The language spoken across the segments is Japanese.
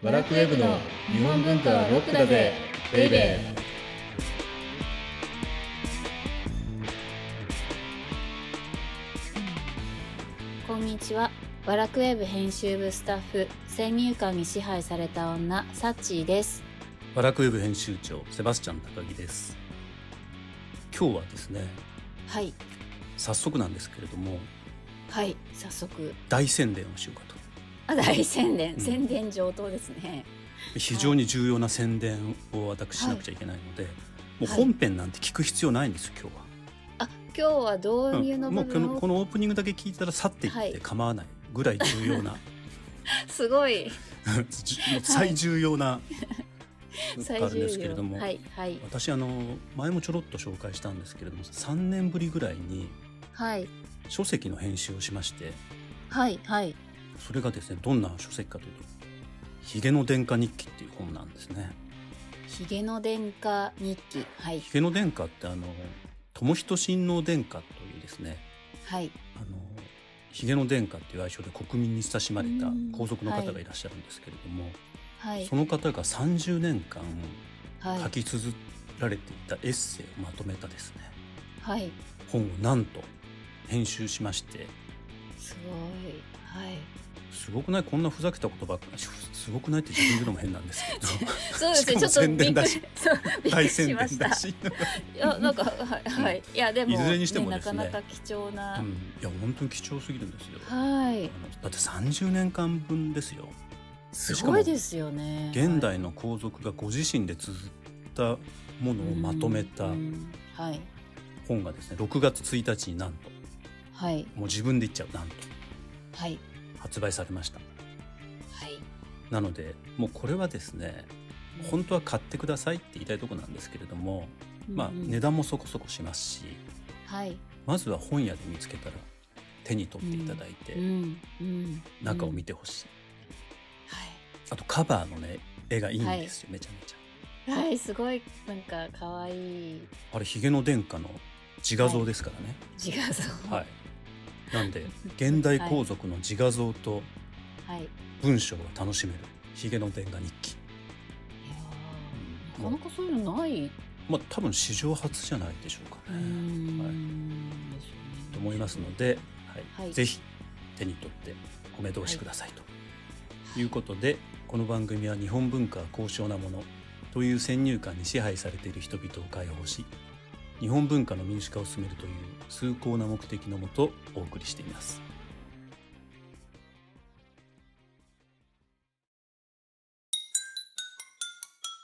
バラクウェブの日本文化はロックだぜベイベーこんにちは。バラクウェブ編集部スタッフ、先入観に支配された女、サッチーです。バラクウェブ編集長セバスチャン高木です今日はですねはい。早速なんですけれどもはい。早速。大宣伝をしようかあ、大宣伝。うん宣伝上等ですね。と非常に重要な宣伝を私しなくちゃいけないので、もうはい本編なんて聞く必要ないんですよ今日は、あ、今日は導入のうんもうこのこのオープニングだけ聞いたら去っていってはい構わないぐらい重要な、すごい。じもう最重要な、最あるんで。すけれども、はい。はい。私あの前もちょろっと紹介したんですけれども3年ぶりぐらいにはい。書籍の編集をしましてはい。はい。それがですねどんな書籍かというと「ひげの殿下日記」っていう本なんですね。ひげの殿下日記。はい。ひげの殿下ってあの友仁親王殿下というですねはい。あのひげの殿下っていう愛称で国民に親しまれたうん皇族の方がいらっしゃるんですけれども、はいそ。の方が30年間はい。書き綴られていたエッセイをまとめたですねはい。本をなんと編集しましてすごい。はい。すごくない？こんなふざけたことばっかりすすごくない？って自分で言うのも変なんですけど。そうですね。ちょっと宣伝だし。大宣伝だ。し、いやなんかはい、はい、い。やでもいずれにしてもですね。なかなか貴重な、うん、いや本当に貴重すぎるんですよ。はい。だって30年間分ですよ。すごいですよね。現代の皇族がご自身で綴ったものをまとめたうん。はい。本がですね6月1日になんと。はい。もう自分で言っちゃうなんと。はい発売されました。はい。なのでもうこれはですね本当は買ってくださいって言いたいところなんですけれども、まあうん。うん値段もそこそこしますしはい。まずは本屋で見つけたら手に取っていただいて中を見て、てほしい。はい。あとカバーのね絵がいいんですよめちゃめちゃ。はいすごいなんか可愛い。あれひげの殿下の自画像ですからね。自画像。はい、なんで 現代皇族の自画像とはい。文章が楽しめるひげの殿下日記。なかなかそういうのない。まあ多分史上初じゃないでしょうかね、んですよねと思いますので、はい。はい。ぜひ手に取ってお目通しくださいと。いうことでこの番組は日本文化は高尚なものという先入観に支配されている人々を解放し日本文化の民主化を進めるという崇高な目的のもとお送りしています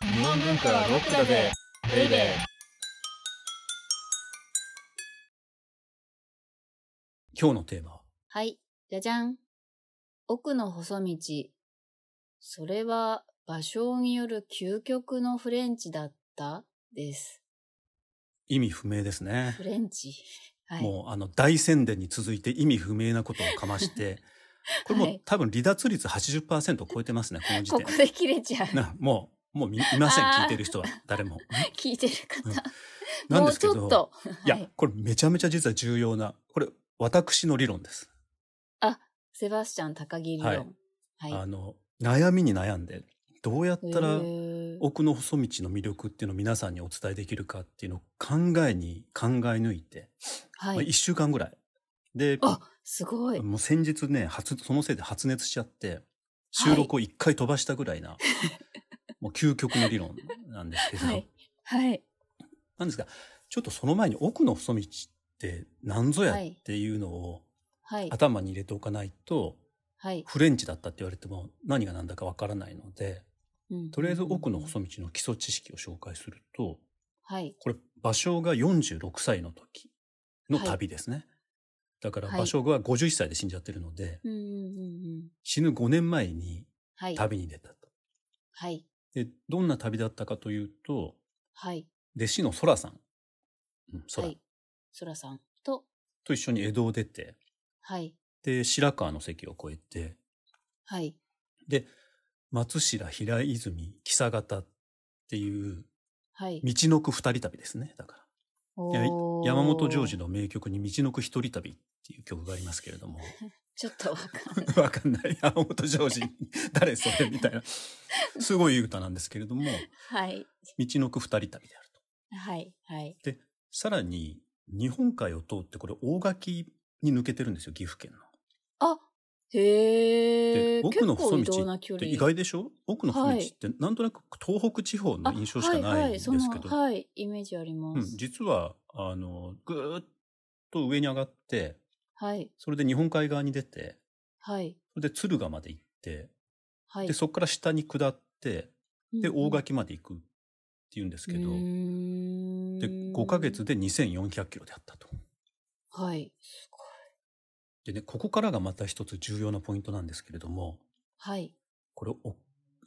日本文化はロックだぜベイベー今日のテーマは？はい、じゃじゃん。奥の細道。それは芭蕉による究極のフレンチだった？です。意味不明ですねフレンチ。はい。もうあの大宣伝に続いて意味不明なことをかまして これもうはい多分離脱率80%を超えてますねこの時点ここで切れちゃう。なもうもうみいません聞いてる人は誰も。聞いてる方。なんもうですけど。いやはい。これめちゃめちゃ実は重要なこれ私の理論です。セバスチャン高木理はい論。はい。あの悩みに悩んでどうやったら奥の細道の魅力っていうのを皆さんにお伝えできるかっていうのを考えに考え抜いて、まあ、1はい。週間ぐらいであ、すごい。もう先日ね発そのせいで発熱しちゃって収録を1回飛ばしたぐらいな、もう究極の理論なんですけど、はい。はい。なんですがちょっとその前に奥の細道って何ぞやっていうのをはい。頭に入れておかないと、はい。フレンチだったって言われても何が何だかわからないのでうんとりあえず奥の細道の基礎知識を紹介するとはい。これ芭蕉が46歳の時の旅ですね、だからはい芭蕉が51歳で死んじゃってるので、うんうんうんうん。死ぬ5年前にはい。旅に出たと。はい。でどんな旅だったかというとはい。弟子の空さん、うん、空はい。そらさんと、と一緒に江戸を出てはい。で白河の関を越えてはい。で松平平泉久方っていうはい。道のく二人旅ですねだから山本譲二の名曲に「道のく一人旅」っていう曲がありますけれども ちょっとわかんない。わかんない。山本ジョージ。誰それ？みたいな。すごい歌なんですけれども、はい。道のく二人旅であると。はい。はい。で、さらに、日本海を通ってこれ大垣に抜けてるんですよ、岐阜県の。あ、へでえ。奥の細道って。意外でしょ？奥の細道ってなんとなく東北地方の印象しかないんですけど、あはいはい、はい、イメージありまうん、す。実は、あの、ぐーっと上に上がって、はい。それで日本海側に出て、はい。それで敦賀まで行って、はい。で、そこから下に下って、で、大垣まで行くっていうんですけど、うーんで、5ヶ月で2400キロであったと。はい。す。でね、ここからがまた一つ重要なポイントなんですけれども、はい。これ、お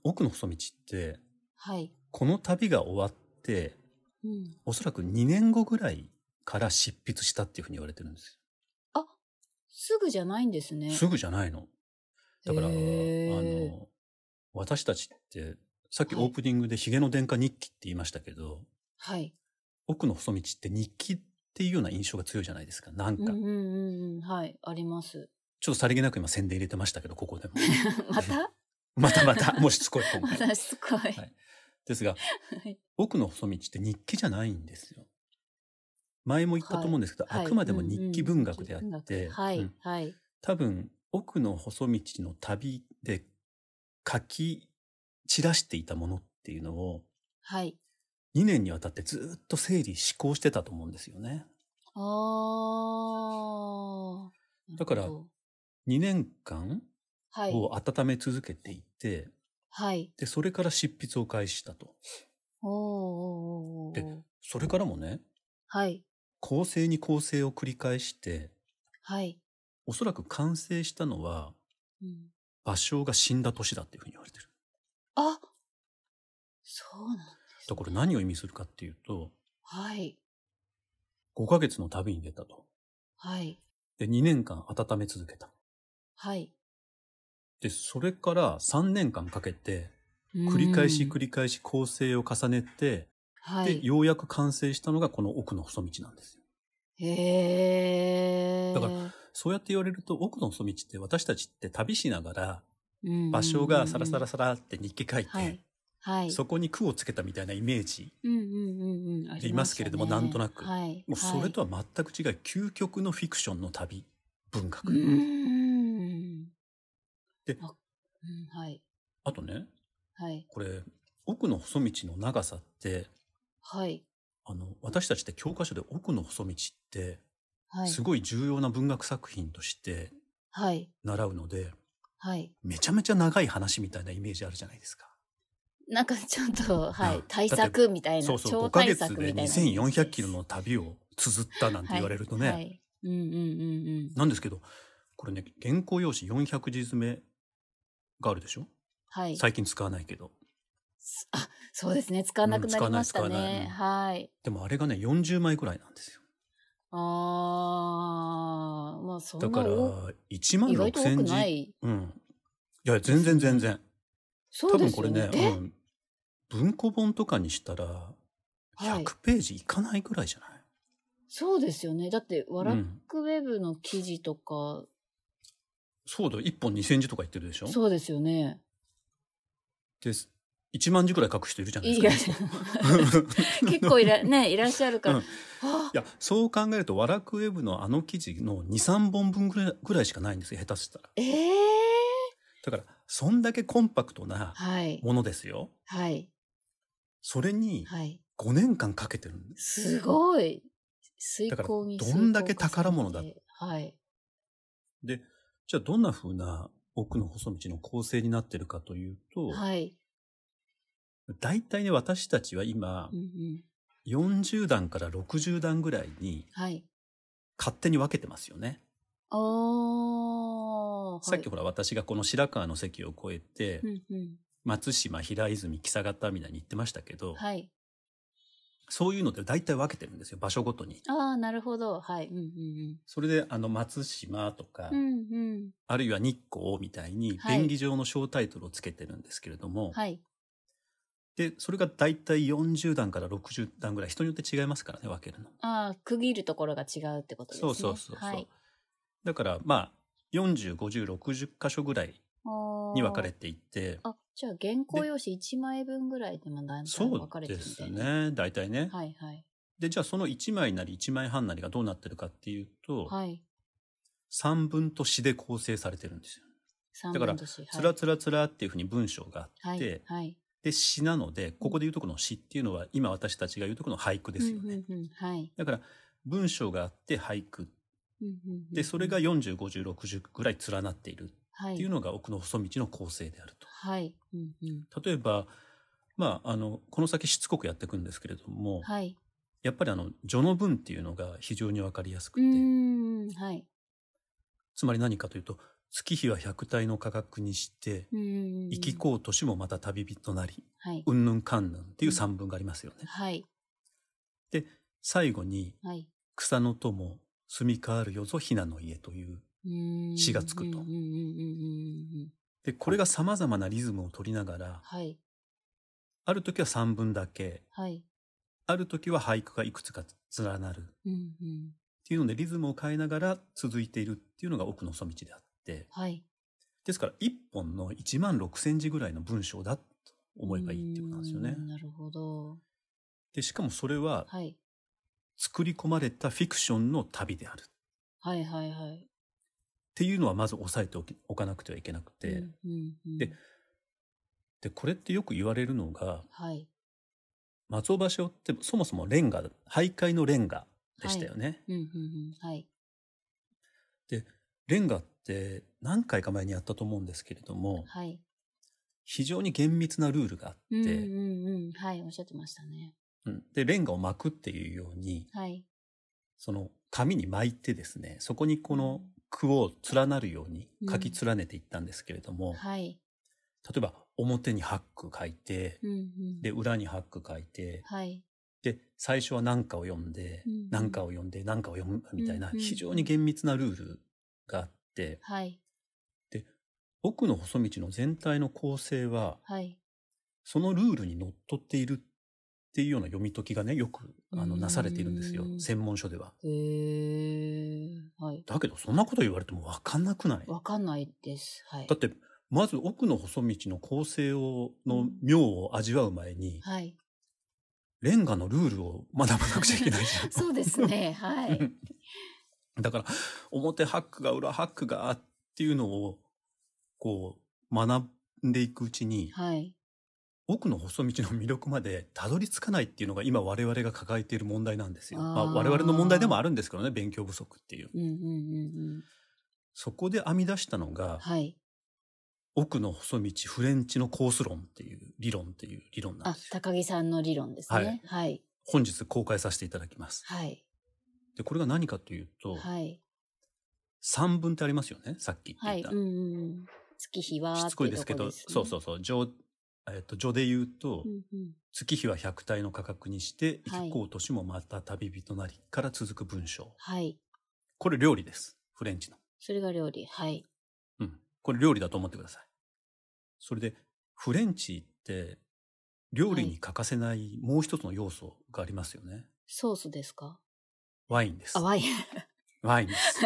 奥の細道って、はい。この旅が終わって、うん。おそらく2年後ぐらいから執筆したっていうふうに言われてるんですすぐじゃないんですね。よ。すぐじゃないの。だから、あの、私たちって、さっきはいオープニングでヒゲの殿下日記って言いましたけど、はい。奥の細道って日記っていうような印象が強いじゃないですか。なんか、うんうんうんうん。はい。あります。ちょっとさりげなく今宣伝入れてましたけど、ここでも。また？またまた、もうしつこい今ま回。たしつこい。はいですが、はい奥の細道って日記じゃないんですよ。前も言ったと思うんですけど、はいあくまでも日記文学であって、はい、うんはい。多分奥の細道の旅で書き散らしていたものっていうのをはい。2年にわたってずっと整理思考してたと思うんですよね。あー。だからなるほど2年間はい。を温め続けていて、はい。で、それから執筆を開始したと。おでーそれからもね、はい。構成に構成を繰り返して、はい。おそらく完成したのは、うん、芭蕉が死んだ年だっていうふうに言われてる。あそうなんだから何を意味するかっていうと、はい。5ヶ月の旅に出たと。はい。で、2年間温め続けた。はい。で、それから3年間かけて、繰り返し繰り返し構成を重ねて、で、はい。ようやく完成したのがこの奥の細道なんですよ。へー。だからそうやって言われると、奥の細道って私たちって旅しながら、うん、芭蕉がサラサラサラって日記書いて、はい。はい。そこに句をつけたみたいなイメージ。でいますけれどもなんとなくはい。もうそれとはは全く違う究極のフィクションの旅、文学。であうん、はい。あとね、はい。これ、奥の細道の長さって、はい。あの、私たちって教科書で奥の細道って、はい。すごい重要な文学作品としてはい。習うので、はい。めちゃめちゃ長い話みたいなイメージあるじゃないですか。なんかちょっと、はいうん。対策みたいな。そうそう、5超対策みでたいなイメージです。2400キロの旅を綴ったなんて言われるとね、はい。はいうんうんうんうん。なんですけど、これね、原稿用紙400字詰めがあるでしょ？はい。最近使わないけど。あ、そうですね。使わなくなりましたうん使わないね。使わはい。でもあれがね、40枚ぐらいなんですよ。あー、まあそんなだから多、1万意外と多6000字。くない。うん。いや、全然全然。そうですよ多分これね、ね。うん、文庫本とかにしたら、はい100ページいかないぐらいじゃない、そうですよね。だって、ワラッうんクウェブの記事とか、そうだよ、1本2000字とか言ってるでしょ？そうですよね。で、1万字ぐらい書く人いるじゃないいですらか。結構いら、ね、いらっしゃるから。うんあいや、そう考えると、ワラクウェブのあの記事の2、3本分ぐらいぐらいしかないんですよ、下手したら。ええだから、そんだけコンパクトなはい。ものですよ。はい。それにはい。5年間かけてるんです。すごい。遂だから行にどんだけ宝物だはい。で、じゃあどんな風な奥の細道の構成になってるかというと、はい。大体ね、私たちは今うん、うん。40段から60段ぐらいにはい。勝手に分けてますよね。あー。はいさっきほら私がこの白川の関を越えて、うんうん。松島、平泉、木佐方みたいに言ってましたけど、はい。そういうので大体分けてるんですよ、場所ごとに。ああ、なるほど。はい。うんうんそれで、あの、松島とか、うん。うんうん。あるいは日光みたいに、はい便宜上の小タイトルをつけてるんですけれども、はい。で、それが大体40段から60段ぐらい、人によって違いますからね、分けるの。ああ、区切るところが違うってことですね。そうそうそうそう。はい。だから、まあ、405060箇所ぐらいに分かれていてあ、じゃあ原稿用紙1枚分ぐらいでもだんだんそう分かれてるですみたいな。ね大体ね。はいはい。でじゃあその1枚なり1枚半なりがどうなってるかっていうと、はい。三分と詩で構成されてるんですよ。三だからつらつらつらっていうふうに文章があはい。って、はい。で詩なのでここで言うとこの詩っていうのは今私たちが言うとこの俳句ですよね。うんうんうんはい。だから文章があって俳句うんうんうんでそれが405060ぐらい連なっているはい。っていうのが奥の細道の構成であると。はい。うんうん。例えばまああのこの先しつこくやっていくんですけれども、はい。やっぱりあの序の文っていうのが非常にわかりやすくうて、ーん。はい。つまり何かというと月日は百体の価格にしてうんうんうん。生きこう年もまた旅人なりはい。うんぬんかんぬんっていう三文がありますよね。はい。で最後にはい。草の友住み変わるよぞひなの家という詩がつくと。でこれがさまざまなリズムを取りながらはい。ある時は三文だけはい。ある時は俳句がいくつか連なるっうんうん。ていうのでリズムを変えながら続いているっていうのが奥の細道であってはい。ですから一本の1万6千字ぐらいの文章だと思えばいいっていうことなんですよねなるほど。でしかもそれははい。作り込まれたフィクションの旅であるっはいはいはい。ていうのはまず押さえておきおかなくてはいけなくて、うんうんうんででこれってよく言われるのがはい。松尾芭蕉ってそもそもレンガ俳諧のレンガでしたよね。うんうんうん。はい。でレンガって何回か前にやったと思うんですけれどもはい。非常に厳密なルールがあって、うんうんうん。はい。おっしゃってましたね。うんでレンガを巻くっていうようにはい。その紙に巻いてですねそこにこの句を連なるように書き連ねていったんですけれども、はい。例えば表に八句書いてうんうん。で裏に八句書いてはい。で最初は何かを読んでうん何かを読んで何かを読むみたいなうんうん非常に厳密なルールがあってはい。奥の細道の全体の構成ははい。そのルールにのっとっているっていうような読み解きがねよくあのうんなされているんですよ専門書では。へえ。はい。だけどそんなこと言われても分かんなくない？わかんないです。はいだ。ってまず奥の細道の構成をの妙を味わう前にはい。レンガのルールを学ばなくちゃいけないじゃん。そうですね。はい。だから表ハックが裏ハックがっていうのをこう学んでいくうちにはい。奥の細道の魅力までたどり着かないっていうのが今我々が抱えている問題なんですよ。まあ、あー我々の問題でもあるんですけどね勉強不足っていう。うんうんうんうん。そこで編み出したのがはい。奥の細道フレンチのコース論っていう理論っていう理論なんあで、すよ。高木さんの理論ですね。はい。本日公開させていただきます。はい。でこれが何かというと、はい。三文ってありますよねさっき言ってはい。いた。うんうんうん。月日はしつこいですけど、そうそうそう序えっと序で言うと、うんうん。月日は百体の価格にしてはい。生きこう年もまた旅人なりから続く文章、はい。これ料理です。フレンチの、それが料理。はい。うん、これ料理だと思ってください。それでフレンチって料理に欠かせない。もう一つの要素がありますよね、ソースですか？ワインです。あ、ワイン。ワインです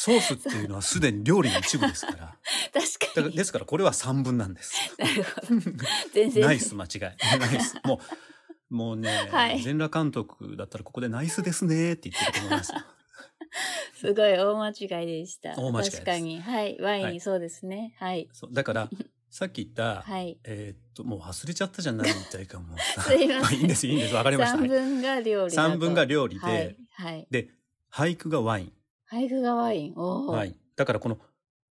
ソースっていうのはすでに料理の一部ですからだ 確かに。ですからこれは三分なんですなるほど。全然。ナイス間違いナイスもうもうね、はい全裸監督だったらここでナイスですねって言ってると思いますよすごい大間違いでした。大間違いです確かに。はい。ワイン、はいそうですね。はい。そうだからさっき言った、はい。えーっともう忘れちゃったじゃないみたいかも すいませんあいいんですいいんですわかりましたはい三分が料理。三分が料理で、はい。はい。で俳句がワイン、俳句がワイン。はい、だからこの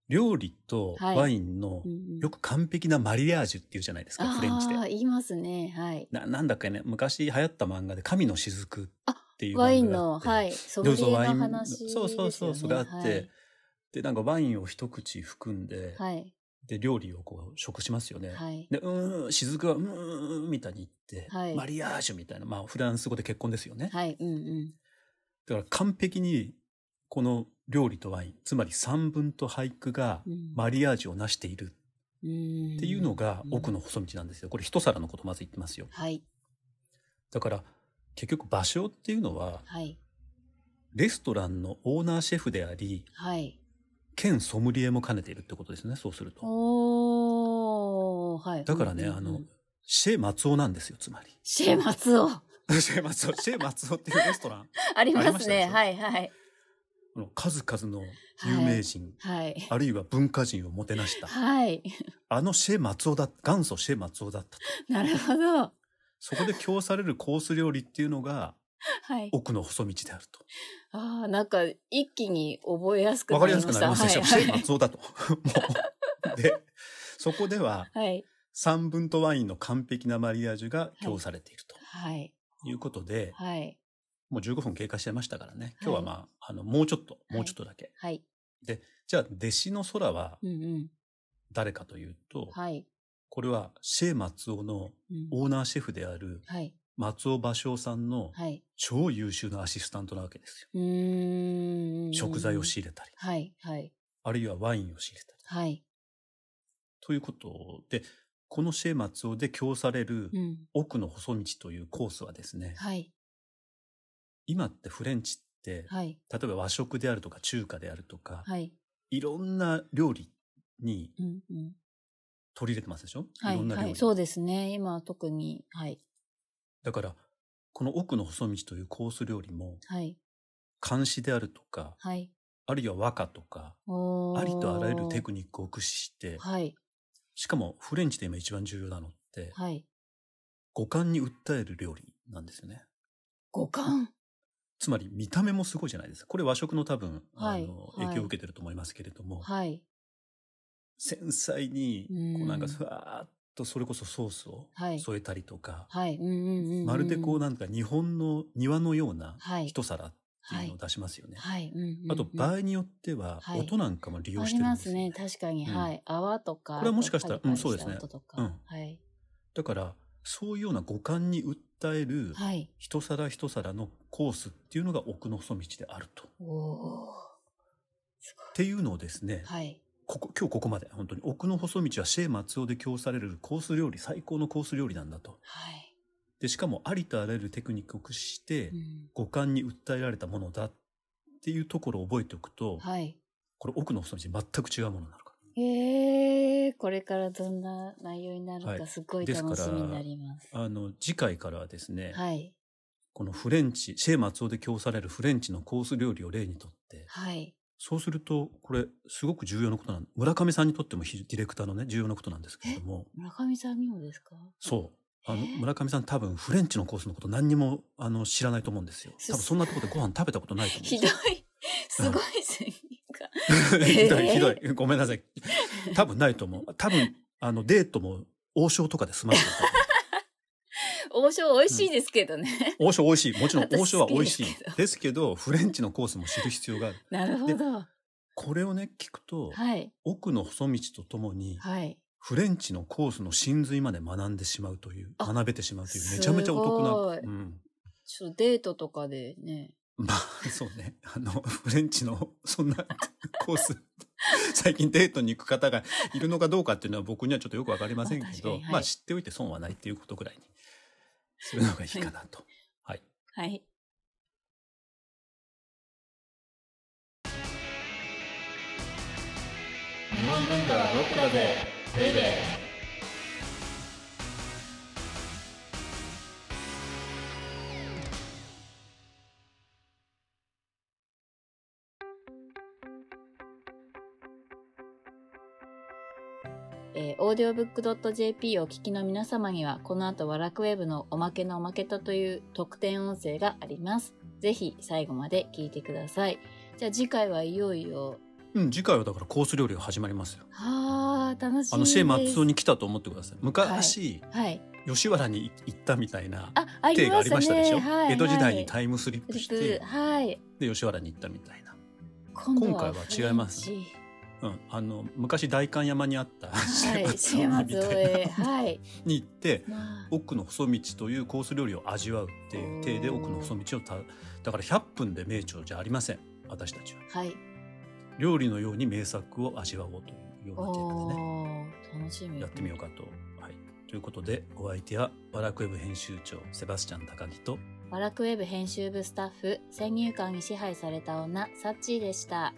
料理とはいワインのうんうんよく完璧なマリアージュっていうじゃないですか、フレンチで言いますね。はい。ななんだっけね昔流行った漫画で「神の雫」っていう漫画があってワインの、はい。ソムリエのそうそうワイン話ね。そうそうそうそれがあって、はいでなんかワインを一口含んで、はい。で料理をこう食しますよね、はい。でうーん雫はうーんみたいに言って、はいマリアージュみたいなまあフランス語で結婚ですよね、はい。うんうん。だから完璧にこの料理とワインつまり三文と俳句がうんマリアージュをなしているうんっていうのが奥の細道なんですよこれ一皿のことまず言ってますよはい。だから結局芭蕉っていうのははい。レストランのオーナーシェフでありはい。兼ソムリエも兼ねているってことですねそうするとおー、はい。だからね、うんうんうんあのシェ松尾なんですよつまりシェ松尾。シェ松尾シェ松尾っていうレストラン ありますね。はいはい。数々の有名人、はい。あるいは文化人をもてなしたはい。あのシェ松尾だ元祖シェ松尾だったと なるほど。そこで供されるコース料理っていうのがはい。奥の細道であるとああ、なんか一気に覚えやすくわかりやなりますした。くなりますでしょ、はいシェ松尾だと もうでそこでははい。三分とワインの完璧なマリアージュが供されているとはい。いうことで、はい。もう15分経過しちゃいましたからね今日はまあ,、あのもうちょっともうちょっとだけ、はい。じゃあ弟子の空はうんうん。誰かというと、はい。これはシェ松尾のうんオーナーシェフであるはい。松尾芭蕉さんのはい。超優秀なアシスタントなわけですよ。うーん。食材を仕入れたり、はい。はい。あるいはワインを仕入れたり。はい。ということで、このシェ松尾で供されるうん。奥の細道というコースはですね、はい。今ってフレンチって、はい。例えば和食であるとか中華であるとか、はい。いろんな料理にうんうん。取り入れてますでしょ、、はいい。ろんな料理。はい。そうですね。今特に。はい。だから、この奥の細道というコース料理も、はい。漢詩であるとか、はい。あるいは和歌とか、ありとあらゆるテクニックを駆使して、はい。しかもフレンチで今一番重要なのって、はい。五感に訴える料理なんですよね。五感？つまり見た目もすごいじゃないですか。これ和食の多分、はいあのはい影響を受けてると思いますけれども、はい。繊細にうんこうなんかふわーっとそれこそソースをはい添えたりとか。まるでこうなんか日本の庭のようなはい。一皿っていうのを出しますよね。あと場合によってははい音なんかも利用あしてるんでよりますすね。確かに。うんはい。泡とか。これはもしかしたらうんそうですねうんはい。だからそういうような五感に訴えるはい。一皿一皿のコースっていうのが奥の細道であると。っていうのをですね。はい。ここ今日ここまで本当に奥の細道はシェー松尾で供されるコース料理最高のコース料理なんだとはい。でしかもありとあらゆるテクニックを駆使してうん五感に訴えられたものだっていうところを覚えておくと、はい。これ奥の細道全く違うものになるかええこれからどんな内容になるはいかすごい楽しみになります。らあの次回からはですね、はい。このフレンチシェー松尾で供されるフレンチのコース料理を例にとってはい。そうするとこれすごく重要なことなん村上さんにとってもひディレクターのね重要なことなんですけれども村上さんにもですか？そうあのえ？ー村上さん多分フレンチのコースのこと何にもあの知らないと思うんですよす多分そんなところでご飯食べたことないと思うんひですよ どい。すごい先入観。ひどいえー。ひどい。ごめんなさい。多分ないと思う。多分あのデートも王将とかで済ませてる王将美味しいですけどね。王将美味しい。もちろん私王将は美味しい。ですけどフレンチのコースも知る必要がある。なるほど。これをね聞くと、はい。奥の細道とともにはい。フレンチのコースの真髄まで学んでしまうというあ学べてしまうというめちゃめちゃお得なうん、ちょっとデートとかでね。まあ そうねあのフレンチのそんな コース最近デートに行く方がいるのかどうかっていうのは僕にはちょっとよくわかりませんけど、まあはいまあ知っておいて損はないっていうことぐらいにするのがいいかなと。はい。はい。日本文化はロックだぜベイベーえー、オーディオブックドット JP をお聞きの皆様には、この後、ワラクウェブのおまけのおまけとという特典音声があります。ぜひ最後まで聞いてください。じゃあ次回はいよいよ、うん、次回はだからコース料理が始まりますよ。はあ、楽しみです。あのシェー松尾に来たと思ってください。昔、はい。吉原に行ったみたいなあ、あり体がありましたね。ましたでしょ、はい、江戸時代にイタイムスリップして、はい。で吉原に行ったみたいな。今回は違いますフレンチうん、あの昔代官山にあったシはい、ェシェーー松尾みたい松尾へ。なはい。に行ってまあ、奥の細道というコース料理を味わうっていう体で奥の細道をただから100分で名著じゃありません私たちははい。料理のように名作を味わおうというようなテーマでね楽しみ。やってみようかと。はい、ということでお相手はバラクウェブ編集長セバスチャン高木とワラクウェブ編集部スタッフ、先入観に支配された女、サッチーでした。